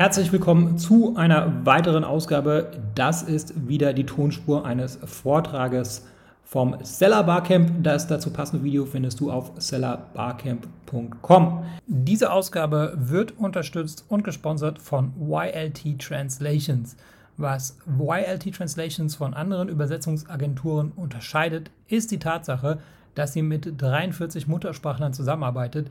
Herzlich willkommen zu einer weiteren Ausgabe. Das ist wieder die Tonspur eines Vortrages vom Seller Barcamp. Das dazu passende Video findest du auf sellerbarcamp.com. Diese Ausgabe wird unterstützt und gesponsert von YLT Translations. Was YLT Translations von anderen Übersetzungsagenturen unterscheidet, ist die Tatsache, dass sie mit 43 Muttersprachlern zusammenarbeitet,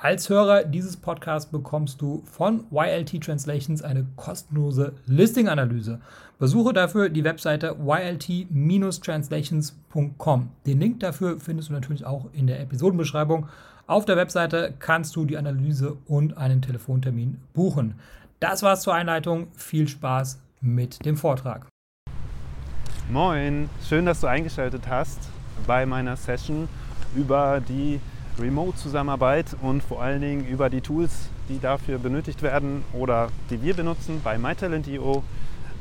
Als Hörer dieses Podcasts bekommst du von YLT Translations eine kostenlose Listing-Analyse. Besuche dafür die Webseite ylt-translations.com. Den Link dafür findest du natürlich auch in der Episodenbeschreibung. Auf der Webseite kannst du die Analyse und einen Telefontermin buchen. Das war's zur Einleitung. Viel Spaß mit dem Vortrag. Moin, schön, dass du eingeschaltet hast bei meiner Session über die Remote-Zusammenarbeit und vor allen Dingen über die Tools, die dafür benötigt werden oder die wir benutzen bei MyTalent.io.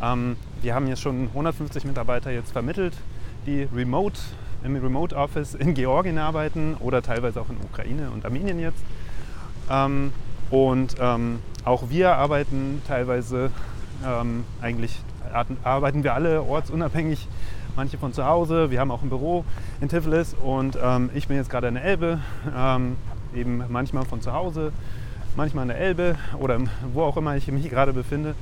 Ähm, wir haben jetzt schon 150 Mitarbeiter jetzt vermittelt, die remote im Remote Office in Georgien arbeiten oder teilweise auch in Ukraine und Armenien jetzt. Ähm, und ähm, auch wir arbeiten teilweise ähm, eigentlich arbeiten wir alle ortsunabhängig manche von zu Hause. Wir haben auch ein Büro in Tiflis und ähm, ich bin jetzt gerade in der Elbe, ähm, eben manchmal von zu Hause, manchmal in der Elbe oder wo auch immer ich mich gerade befinde.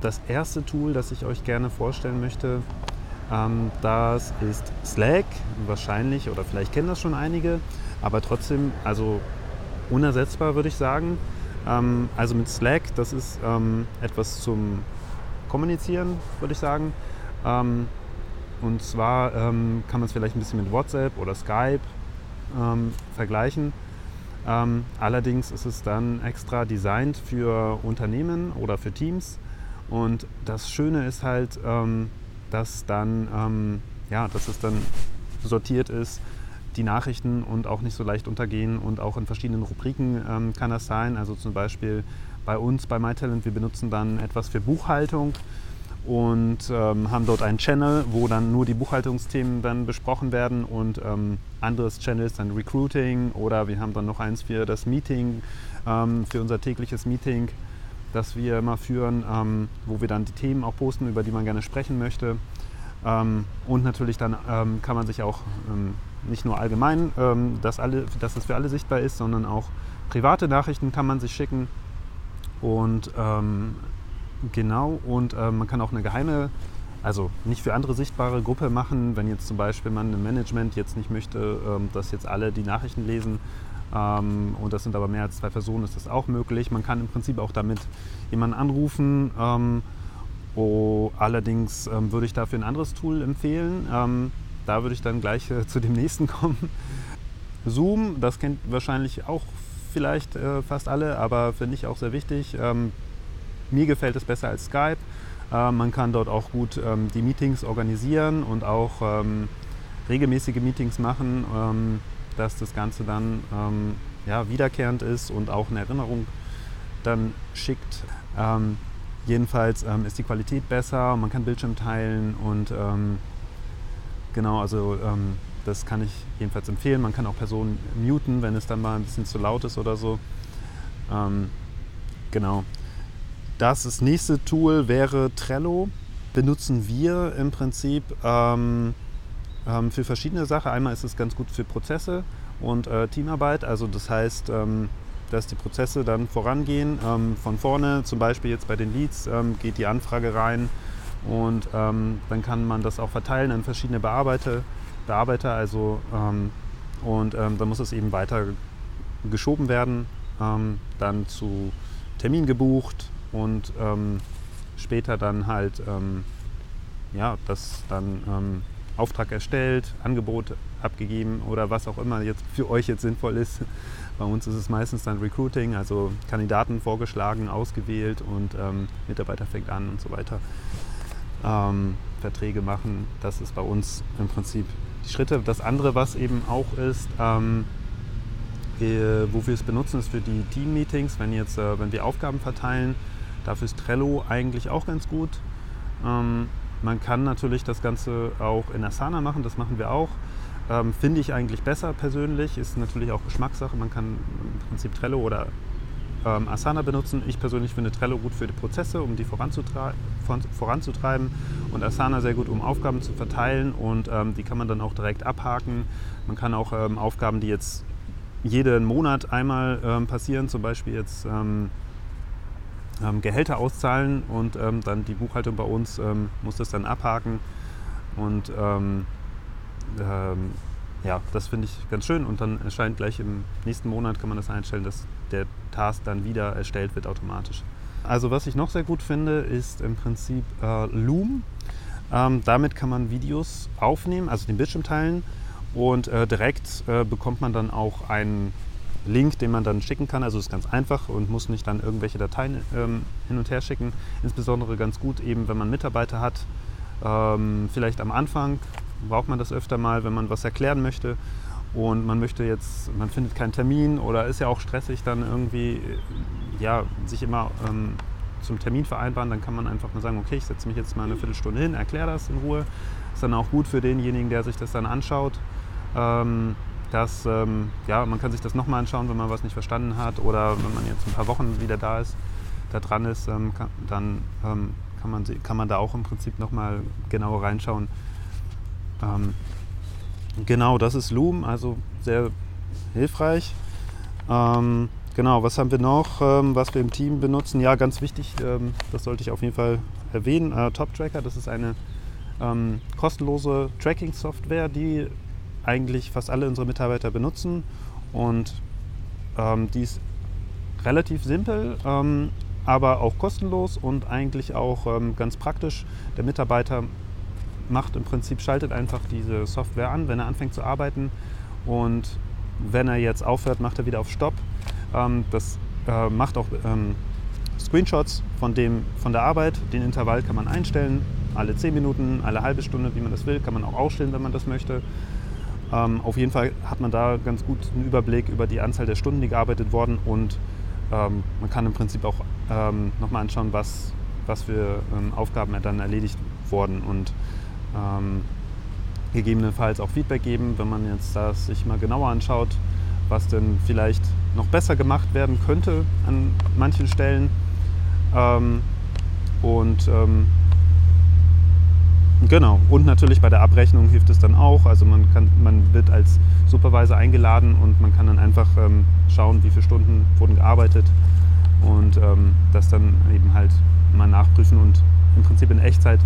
Das erste Tool, das ich euch gerne vorstellen möchte, ähm, das ist Slack. Wahrscheinlich oder vielleicht kennen das schon einige, aber trotzdem, also unersetzbar würde ich sagen. Ähm, also mit Slack, das ist ähm, etwas zum Kommunizieren, würde ich sagen. Ähm, und zwar ähm, kann man es vielleicht ein bisschen mit WhatsApp oder Skype ähm, vergleichen. Ähm, allerdings ist es dann extra designt für Unternehmen oder für Teams. Und das Schöne ist halt, dass dann, ja, dass es dann sortiert ist die Nachrichten und auch nicht so leicht untergehen und auch in verschiedenen Rubriken ähm, kann das sein. Also zum Beispiel bei uns bei MyTalent, wir benutzen dann etwas für Buchhaltung und ähm, haben dort einen Channel, wo dann nur die Buchhaltungsthemen dann besprochen werden und ähm, anderes Channel ist dann Recruiting oder wir haben dann noch eins für das Meeting, ähm, für unser tägliches Meeting, das wir immer führen, ähm, wo wir dann die Themen auch posten, über die man gerne sprechen möchte. Ähm, und natürlich dann ähm, kann man sich auch nicht nur allgemein, ähm, dass, alle, dass das für alle sichtbar ist, sondern auch private Nachrichten kann man sich schicken. Und ähm, genau, und äh, man kann auch eine geheime, also nicht für andere sichtbare Gruppe machen, wenn jetzt zum Beispiel man im Management jetzt nicht möchte, ähm, dass jetzt alle die Nachrichten lesen. Ähm, und das sind aber mehr als zwei Personen, ist das auch möglich. Man kann im Prinzip auch damit jemanden anrufen. Oh, allerdings ähm, würde ich dafür ein anderes Tool empfehlen. Ähm, da würde ich dann gleich äh, zu dem nächsten kommen. Zoom, das kennt wahrscheinlich auch vielleicht äh, fast alle, aber finde ich auch sehr wichtig. Ähm, mir gefällt es besser als Skype. Äh, man kann dort auch gut ähm, die Meetings organisieren und auch ähm, regelmäßige Meetings machen, ähm, dass das Ganze dann ähm, ja, wiederkehrend ist und auch eine Erinnerung dann schickt. Ähm, jedenfalls ist die Qualität besser, man kann Bildschirm teilen und Genau, also ähm, das kann ich jedenfalls empfehlen. Man kann auch Personen muten, wenn es dann mal ein bisschen zu laut ist oder so. Ähm, genau. Das, das nächste Tool wäre Trello. Benutzen wir im Prinzip ähm, ähm für verschiedene Sachen. Einmal ist es ganz gut für Prozesse und äh, Teamarbeit. Also das heißt, ähm, dass die Prozesse dann vorangehen. Ähm, von vorne, zum Beispiel jetzt bei den Leads, geht die Anfrage rein und ähm, dann kann man das auch verteilen an verschiedene Bearbeiter, Bearbeiter also, ähm, und ähm, dann muss es eben weiter geschoben werden, ähm, dann zu Termin gebucht und ähm, später dann halt, ähm, ja, das dann Auftrag erstellt, Angebot abgegeben oder was auch immer jetzt für euch jetzt sinnvoll ist. Bei uns ist es meistens dann Recruiting, also Kandidaten vorgeschlagen, ausgewählt und ähm, Mitarbeiter fängt an und so weiter. Ähm, Verträge machen, das ist bei uns im Prinzip die Schritte. Das andere, was eben auch ist, ähm, äh, wo wir es benutzen, ist für die Team-Meetings, wenn, jetzt, äh, wenn wir Aufgaben verteilen. Dafür ist Trello eigentlich auch ganz gut. Ähm, man kann natürlich das Ganze auch in Asana machen, das machen wir auch. Ähm, Finde ich eigentlich besser persönlich, ist natürlich auch Geschmackssache. Man kann im Prinzip Trello oder ähm, Asana benutzen. Ich persönlich finde Trello gut für die Prozesse, um die voranzutreiben und Asana sehr gut, um Aufgaben zu verteilen und ähm, die kann man dann auch direkt abhaken. Man kann auch ähm, Aufgaben, die jetzt jeden Monat einmal ähm, passieren, zum Beispiel jetzt ähm, ähm, Gehälter auszahlen und dann die Buchhaltung bei uns muss das dann abhaken. Und ja, das finde ich ganz schön. Und dann erscheint gleich im nächsten Monat, kann man das einstellen, dass der Task dann wieder erstellt wird automatisch. Also was ich noch sehr gut finde, ist im Prinzip äh, Loom. damit kann man Videos aufnehmen, also den Bildschirm teilen und äh, direkt äh, bekommt man dann auch einen Link, den man dann schicken kann. Also ist ganz einfach und muss nicht dann irgendwelche Dateien ähm, hin und her schicken. Insbesondere ganz gut eben, wenn man Mitarbeiter hat. Ähm, vielleicht am Anfang braucht man das öfter mal, wenn man was erklären möchte und man möchte jetzt, man findet keinen Termin oder ist ja auch stressig, dann irgendwie ja, sich immer ähm, zum Termin vereinbaren, dann kann man einfach mal sagen, okay, ich setze mich jetzt mal eine Viertelstunde hin, erkläre das in Ruhe. Ist dann auch gut für denjenigen, der sich das dann anschaut. Ähm, dass, ähm, ja, man kann sich das nochmal anschauen, wenn man was nicht verstanden hat oder wenn man jetzt ein paar Wochen wieder da ist, da dran ist, ähm, kann, dann ähm, kann, man, kann man da auch im Prinzip nochmal genauer reinschauen. Ähm, genau, das ist Loom, also sehr hilfreich. Ähm, genau, was haben wir noch, ähm, was wir im Team benutzen? Ja, ganz wichtig, das sollte ich auf jeden Fall erwähnen, äh, Top Tracker, das ist eine kostenlose Tracking-Software, die eigentlich fast alle unsere Mitarbeiter benutzen. Und ähm, die ist relativ simpel, ähm, aber auch kostenlos und eigentlich auch ähm, ganz praktisch. Der Mitarbeiter macht im Prinzip, schaltet einfach diese Software an, wenn er anfängt zu arbeiten. Und wenn er jetzt aufhört, macht er wieder auf Stopp. Ähm, das äh, macht auch ähm, Screenshots von, dem, von der Arbeit. Den Intervall kann man einstellen, alle 10 Minuten, alle halbe Stunde, wie man das will. Kann man auch ausstellen, wenn man das möchte. Ähm, auf jeden Fall hat man da ganz gut einen Überblick über die Anzahl der Stunden, die gearbeitet wurden und ähm, man kann im Prinzip auch ähm, nochmal anschauen, was, was für ähm, Aufgaben dann erledigt wurden und ähm, gegebenenfalls auch Feedback geben, wenn man jetzt das sich mal genauer anschaut, was denn vielleicht noch besser gemacht werden könnte an manchen Stellen. Ähm, und Genau, und natürlich bei der Abrechnung hilft es dann auch. Also man, kann, man wird als Supervisor eingeladen und man kann dann einfach ähm, schauen, wie viele Stunden wurden gearbeitet und ähm, das dann eben halt mal nachprüfen und im Prinzip in Echtzeit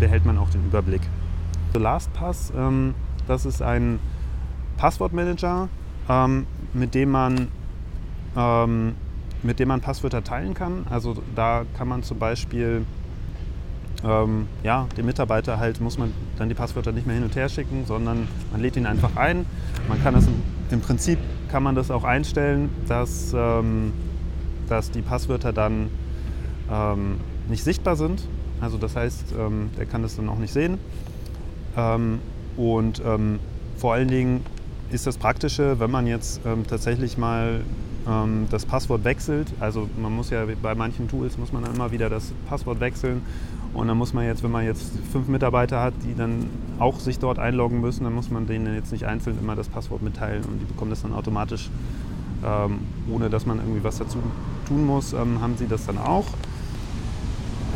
behält man auch den Überblick. So LastPass, ähm, das ist ein Passwortmanager, ähm, mit dem man ähm, mit dem man Passwörter teilen kann. Also da kann man zum Beispiel ähm, ja, dem Mitarbeiter halt muss man dann die Passwörter nicht mehr hin und her schicken, sondern man lädt ihn einfach ein. Man kann das im, im Prinzip kann man das auch einstellen, dass, ähm, dass die Passwörter dann ähm, nicht sichtbar sind. Also das heißt, ähm, er kann das dann auch nicht sehen. Ähm, und ähm, vor allen Dingen ist das Praktische, wenn man jetzt tatsächlich mal das Passwort wechselt. Also man muss ja bei manchen Tools muss man dann immer wieder das Passwort wechseln und dann muss man jetzt, wenn man jetzt fünf Mitarbeiter hat, die dann auch sich dort einloggen müssen, dann muss man denen jetzt nicht einzeln immer das Passwort mitteilen und die bekommen das dann automatisch, ähm, ohne dass man irgendwie was dazu tun muss, ähm, haben sie das dann auch.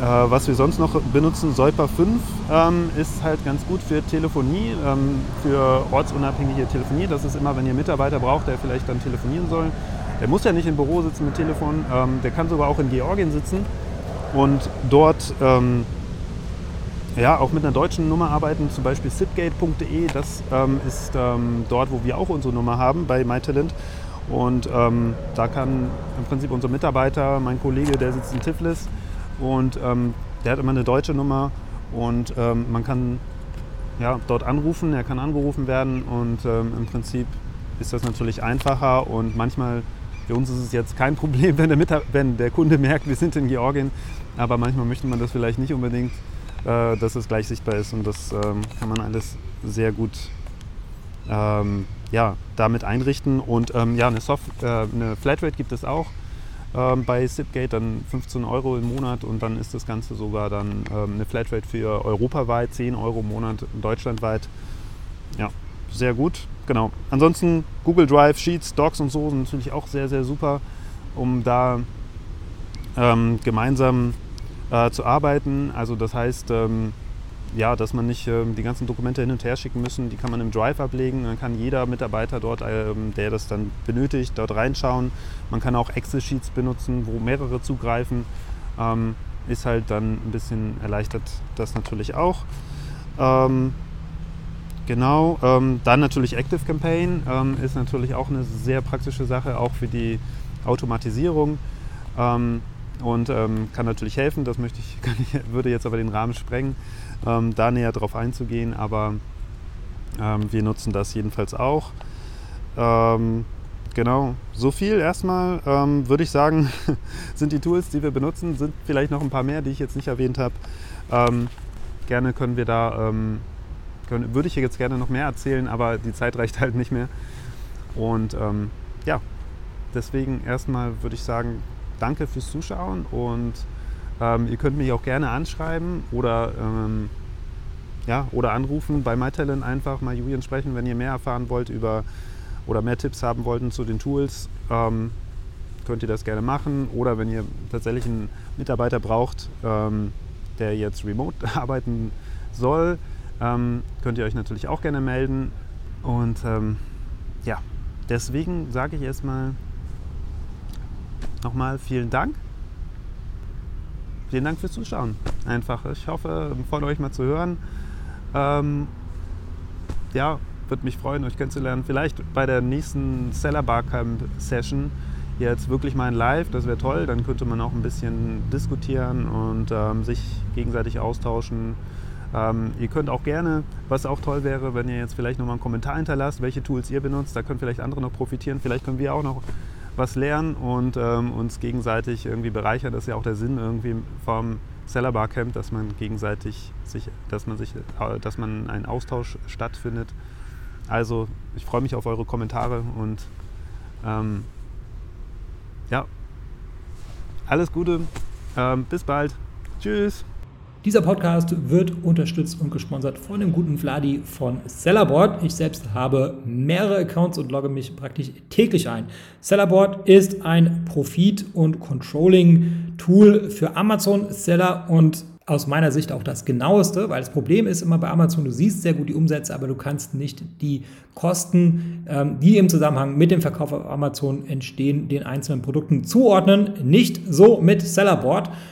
Äh, was wir sonst noch benutzen, Säuper 5 ähm, ist halt ganz gut für Telefonie, ähm, für ortsunabhängige Telefonie. Das ist immer, wenn ihr Mitarbeiter braucht, der vielleicht dann telefonieren soll. Der muss ja nicht im Büro sitzen mit Telefon, ähm, der kann sogar auch in Georgien sitzen und dort ähm, ja, auch mit einer deutschen Nummer arbeiten, zum Beispiel sipgate.de, das ähm, ist ähm, dort, wo wir auch unsere Nummer haben bei MyTalent. Und da kann im Prinzip unser Mitarbeiter, mein Kollege, der sitzt in Tiflis und ähm, der hat immer eine deutsche Nummer und ähm, man kann ja, dort anrufen, er kann angerufen werden und ähm, im Prinzip ist das natürlich einfacher und manchmal, für uns ist es jetzt kein Problem, wenn der, wenn der Kunde merkt, wir sind in Georgien, aber manchmal möchte man das vielleicht nicht unbedingt, äh, dass es gleich sichtbar ist und das ähm, kann man alles sehr gut ähm, ja, damit einrichten und ähm, ja, eine, Soft äh, eine Flatrate gibt es auch ähm, bei Zipgate dann 15 Euro im Monat und dann ist das Ganze sogar dann ähm, eine Flatrate für europaweit, 10 Euro im Monat deutschlandweit. Ja, sehr gut. Genau. Ansonsten Google Drive, Sheets, Docs und so sind natürlich auch sehr, sehr super, um da ähm, gemeinsam äh, zu arbeiten. Also das heißt, ähm, ja, dass man nicht ähm, die ganzen Dokumente hin und her schicken müssen. Die kann man im Drive ablegen. Dann kann jeder Mitarbeiter dort, ähm, der das dann benötigt, dort reinschauen. Man kann auch Excel-Sheets benutzen, wo mehrere zugreifen. Ähm, ist halt dann ein bisschen erleichtert das natürlich auch. Ähm, genau, ähm, dann natürlich Active Campaign ähm, ist natürlich auch eine sehr praktische Sache, auch für die Automatisierung und ähm, kann natürlich helfen. Das möchte ich, ich, würde jetzt aber den Rahmen sprengen, ähm, da näher drauf einzugehen, aber ähm, wir nutzen das jedenfalls auch. Ähm, genau, so viel erstmal ähm, würde ich sagen, sind die Tools, die wir benutzen, sind vielleicht noch ein paar mehr, die ich jetzt nicht erwähnt habe. Ähm, gerne können wir da, können, würde ich jetzt gerne noch mehr erzählen, aber die Zeit reicht halt nicht mehr. Und ja, deswegen erstmal würde ich sagen, danke fürs Zuschauen und ähm, ihr könnt mich auch gerne anschreiben oder, ähm, ja, oder anrufen bei MyTalent einfach mal Julian sprechen, wenn ihr mehr erfahren wollt über oder mehr Tipps haben wollten zu den Tools. Ähm, könnt ihr das gerne machen oder wenn ihr tatsächlich einen Mitarbeiter braucht, ähm, der jetzt remote arbeiten soll, ähm, könnt ihr euch natürlich auch gerne melden. Und ähm, ja, deswegen sage ich erstmal nochmal vielen Dank. Vielen Dank fürs Zuschauen. Einfach. Ich hoffe, von euch mal zu hören. Ähm, ja, würde mich freuen, euch kennenzulernen. Vielleicht bei der nächsten Seller Barcamp Session jetzt wirklich mal in Live. Das wäre toll. Dann könnte man auch ein bisschen diskutieren und ähm, sich gegenseitig austauschen. Ähm, ihr könnt auch gerne, was auch toll wäre, wenn ihr jetzt vielleicht nochmal einen Kommentar hinterlasst, welche Tools ihr benutzt. Da können vielleicht andere noch profitieren. Vielleicht können wir auch noch was lernen und ähm, uns gegenseitig irgendwie bereichern. Das ist ja auch der Sinn irgendwie vom Seller Barcamp, dass man gegenseitig sich, dass man sich, äh, dass man ein Austausch stattfindet. Also ich freue mich auf eure Kommentare und ähm, ja, alles Gute, ähm, bis bald, tschüss. Dieser Podcast wird unterstützt und gesponsert von dem guten Vladi von Sellerboard. Ich selbst habe mehrere Accounts und logge mich praktisch täglich ein. Sellerboard ist ein Profit- und Controlling-Tool für Amazon-Seller und aus meiner Sicht auch das genaueste, weil das Problem ist immer bei Amazon, du siehst sehr gut die Umsätze, aber du kannst nicht die Kosten, ähm, die im Zusammenhang mit dem Verkauf auf Amazon entstehen, den einzelnen Produkten zuordnen. Nicht so mit Sellerboard.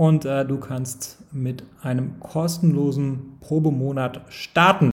und äh, du kannst mit einem kostenlosen Probemonat starten.